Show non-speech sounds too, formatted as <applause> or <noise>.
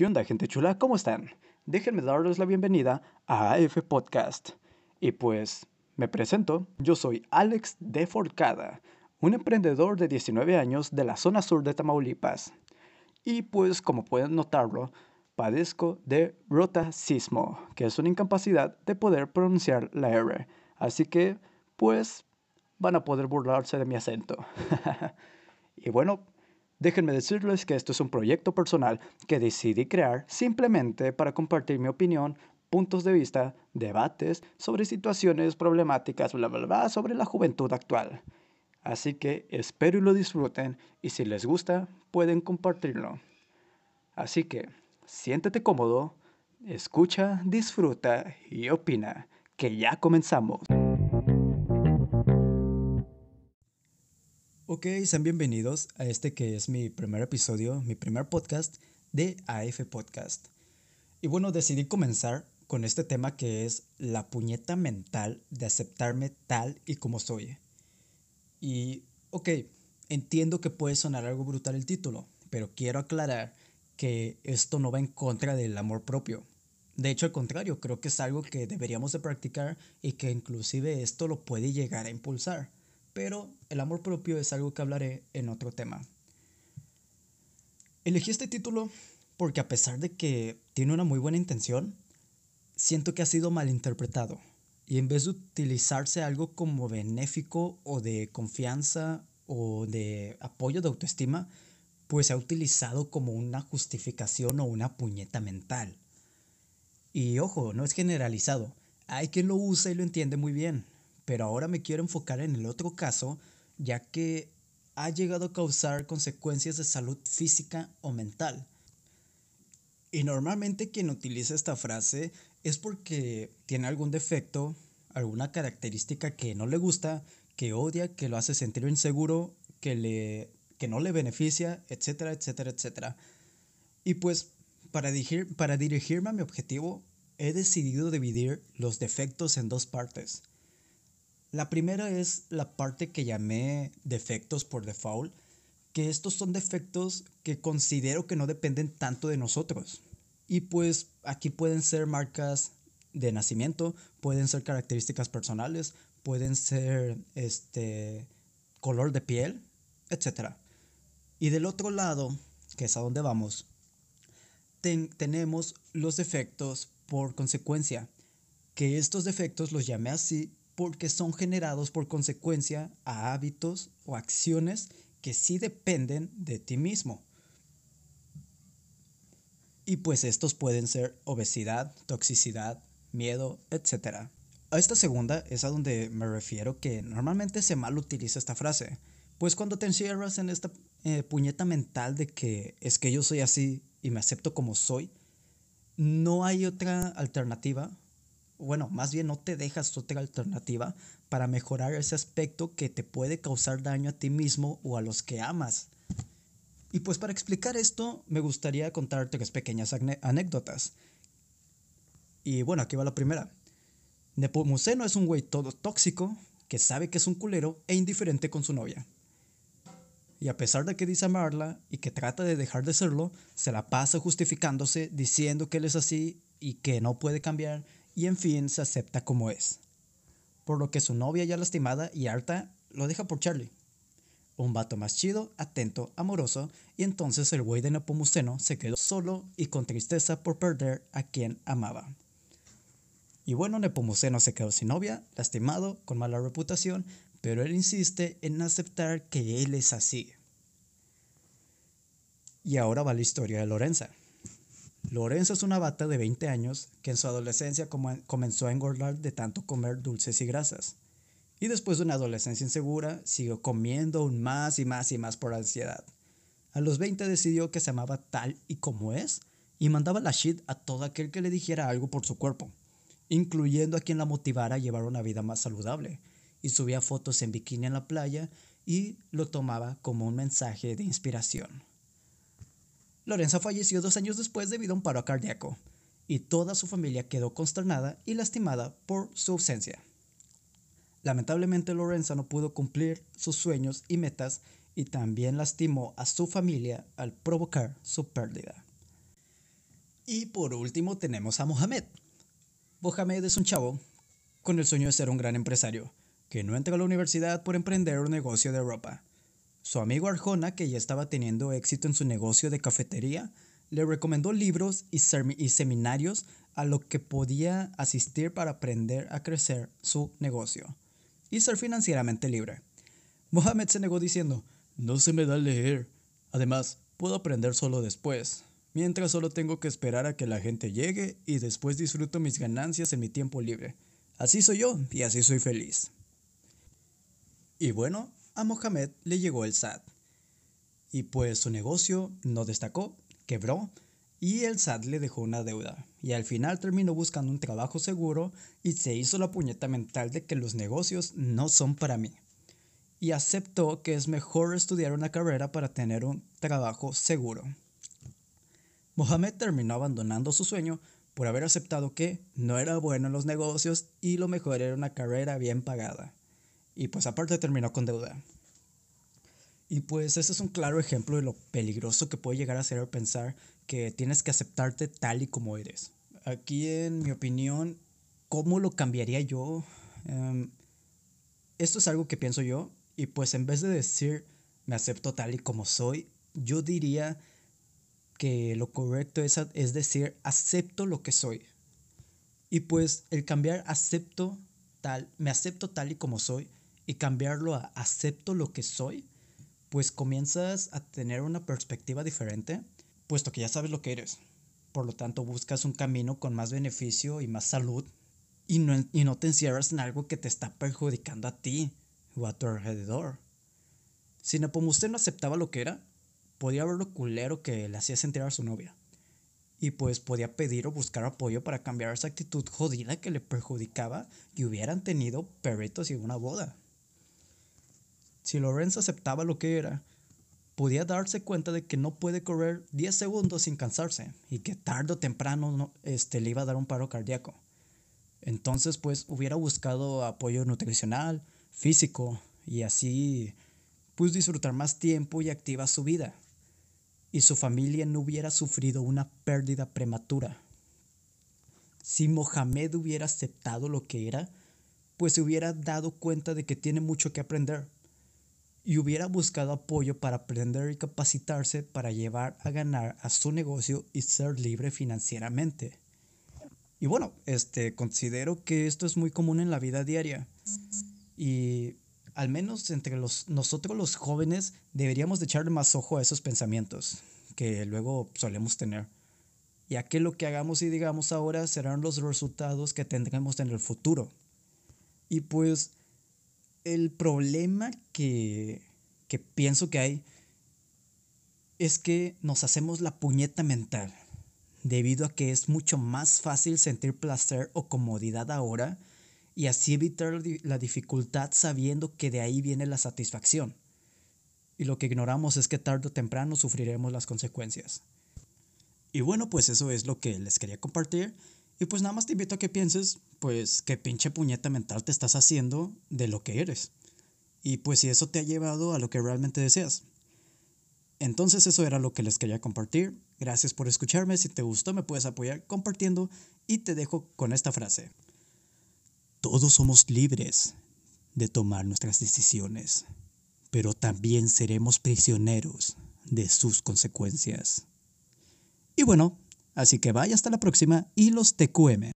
¿Qué onda, gente chula? ¿Cómo están? Déjenme darles la bienvenida a AF Podcast. Y pues, me presento, yo soy Alex de Forcada, un emprendedor de 19 años de la zona sur de Tamaulipas. Y pues, como pueden notarlo, padezco de rotacismo, que es una incapacidad de poder pronunciar la R. Así que, pues, van a poder burlarse de mi acento. <laughs> y bueno, Déjenme decirles que esto es un proyecto personal que decidí crear simplemente para compartir mi opinión, puntos de vista, debates sobre situaciones problemáticas, bla, bla, bla, sobre la juventud actual. Así que espero y lo disfruten y si les gusta pueden compartirlo. Así que siéntete cómodo, escucha, disfruta y opina, que ya comenzamos. Ok, sean bienvenidos a este que es mi primer episodio, mi primer podcast de AF Podcast. Y bueno, decidí comenzar con este tema que es la puñeta mental de aceptarme tal y como soy. Y, ok, entiendo que puede sonar algo brutal el título, pero quiero aclarar que esto no va en contra del amor propio. De hecho, al contrario, creo que es algo que deberíamos de practicar y que inclusive esto lo puede llegar a impulsar pero el amor propio es algo que hablaré en otro tema. Elegí este título porque a pesar de que tiene una muy buena intención, siento que ha sido malinterpretado y en vez de utilizarse algo como benéfico o de confianza o de apoyo de autoestima, pues se ha utilizado como una justificación o una puñeta mental. Y ojo, no es generalizado. Hay quien lo usa y lo entiende muy bien, pero ahora me quiero enfocar en el otro caso, ya que ha llegado a causar consecuencias de salud física o mental. Y normalmente quien utiliza esta frase es porque tiene algún defecto, alguna característica que no le gusta, que odia, que lo hace sentir inseguro, que, le, que no le beneficia, etcétera, etcétera, etcétera. Y pues para, para dirigirme a mi objetivo, he decidido dividir los defectos en dos partes. La primera es la parte que llamé defectos por default, que estos son defectos que considero que no dependen tanto de nosotros. Y pues aquí pueden ser marcas de nacimiento, pueden ser características personales, pueden ser este color de piel, etc. Y del otro lado, que es a donde vamos, tenemos los defectos por consecuencia, que estos defectos los llamé así porque son generados por consecuencia a hábitos o acciones que sí dependen de ti mismo. Y pues estos pueden ser obesidad, toxicidad, miedo, etc. A esta segunda es a donde me refiero que normalmente se mal utiliza esta frase, pues cuando te encierras en esta eh, puñeta mental de que es que yo soy así y me acepto como soy, no hay otra alternativa bueno, más bien no te dejas otra alternativa para mejorar ese aspecto que te puede causar daño a ti mismo o a los que amas. Y pues para explicar esto, me gustaría contarte tres pequeñas anécdotas. Y bueno, aquí va la primera. Nepomuceno es un güey todo tóxico, que sabe que es un culero e indiferente con su novia. Y a pesar de que dice amarla y que trata de dejar de serlo, se la pasa justificándose, diciendo que él es así y que no puede cambiar y en fin se acepta como es. Por lo que su novia ya lastimada y harta lo deja por Charlie. Un vato más chido, atento, amoroso, y entonces el güey de Nepomuceno se quedó solo y con tristeza por perder a quien amaba. Y bueno, Nepomuceno se quedó sin novia, lastimado, con mala reputación, pero él insiste en aceptar que él es así. Y ahora va la historia de Lorenza. Lorenzo es una bata de 20 años que en su adolescencia comenzó a engordar de tanto comer dulces y grasas. Y después de una adolescencia insegura, siguió comiendo aún más y más y más por ansiedad. A los 20 decidió que se amaba tal y como es y mandaba la shit a todo aquel que le dijera algo por su cuerpo, incluyendo a quien la motivara a llevar una vida más saludable, y subía fotos en bikini en la playa y lo tomaba como un mensaje de inspiración. Lorenza falleció dos años después debido a un paro cardíaco, y toda su familia quedó consternada y lastimada por su ausencia. Lamentablemente Lorenza no pudo cumplir sus sueños y metas y también lastimó a su familia al provocar su pérdida. Y por último tenemos a Mohamed. Mohamed es un chavo con el sueño de ser un gran empresario, que no entra a la universidad por emprender un negocio de ropa. Su amigo Arjona, que ya estaba teniendo éxito en su negocio de cafetería, le recomendó libros y, seminarios a lo que podía asistir para aprender a crecer su negocio y ser financieramente libre. Mohamed se negó diciendo, no se me da leer. Además, puedo aprender solo después, mientras solo tengo que esperar a que la gente llegue y después disfruto mis ganancias en mi tiempo libre. Así soy yo y así soy feliz. Y bueno, a Mohamed le llegó el SAT. Y pues su negocio no destacó, quebró y el SAT le dejó una deuda. Y al final terminó buscando un trabajo seguro y se hizo la puñeta mental de que los negocios no son para mí. Y aceptó que es mejor estudiar una carrera para tener un trabajo seguro. Mohamed terminó abandonando su sueño por haber aceptado que no era bueno en los negocios y lo mejor era una carrera bien pagada. Y pues aparte terminó con deuda. Y pues ese es un claro ejemplo de lo peligroso que puede llegar a ser pensar que tienes que aceptarte tal y como eres. Aquí en mi opinión, ¿cómo lo cambiaría yo? Em, esto es algo que pienso yo y pues en vez de decir me acepto tal y como soy, yo diría que lo correcto es, es decir acepto lo que soy. Y pues el cambiar acepto tal, me acepto tal y como soy, y cambiarlo a acepto lo que soy, pues comienzas a tener una perspectiva diferente, puesto que ya sabes lo que eres. Por lo tanto, buscas un camino con más beneficio y más salud y no, y no te encierras en algo que te está perjudicando a ti o a tu alrededor. Si Nepomuceno no aceptaba lo que era, podía ver lo culero que le hacía sentir a su novia. Y pues podía pedir o buscar apoyo para cambiar esa actitud jodida que le perjudicaba y hubieran tenido perritos y una boda. Si Lorenzo aceptaba lo que era, podía darse cuenta de que no puede correr 10 segundos sin cansarse y que tarde o temprano este, le iba a dar un paro cardíaco. Entonces, pues hubiera buscado apoyo nutricional, físico y así pues disfrutar más tiempo y activa su vida. Y su familia no hubiera sufrido una pérdida prematura. Si Mohamed hubiera aceptado lo que era, pues se hubiera dado cuenta de que tiene mucho que aprender y hubiera buscado apoyo para aprender y capacitarse para llevar a ganar a su negocio y ser libre financieramente. Y bueno, este considero que esto es muy común en la vida diaria. Y al menos entre los, nosotros los jóvenes deberíamos de echarle más ojo a esos pensamientos que luego solemos tener. Ya que lo que hagamos y digamos ahora serán los resultados que tendremos en el futuro. Y pues el problema que, que pienso que hay es que nos hacemos la puñeta mental, debido a que es mucho más fácil sentir placer o comodidad ahora y así evitar la dificultad sabiendo que de ahí viene la satisfacción. Y lo que ignoramos es que tarde o temprano sufriremos las consecuencias. Y bueno, pues eso es lo que les quería compartir. Y pues nada más te invito a que pienses, pues, qué pinche puñeta mental te estás haciendo de lo que eres. Y pues si eso te ha llevado a lo que realmente deseas. Entonces eso era lo que les quería compartir. Gracias por escucharme. Si te gustó me puedes apoyar compartiendo y te dejo con esta frase. Todos somos libres de tomar nuestras decisiones, pero también seremos prisioneros de sus consecuencias. Y bueno, Así que vaya hasta la próxima y los TQM.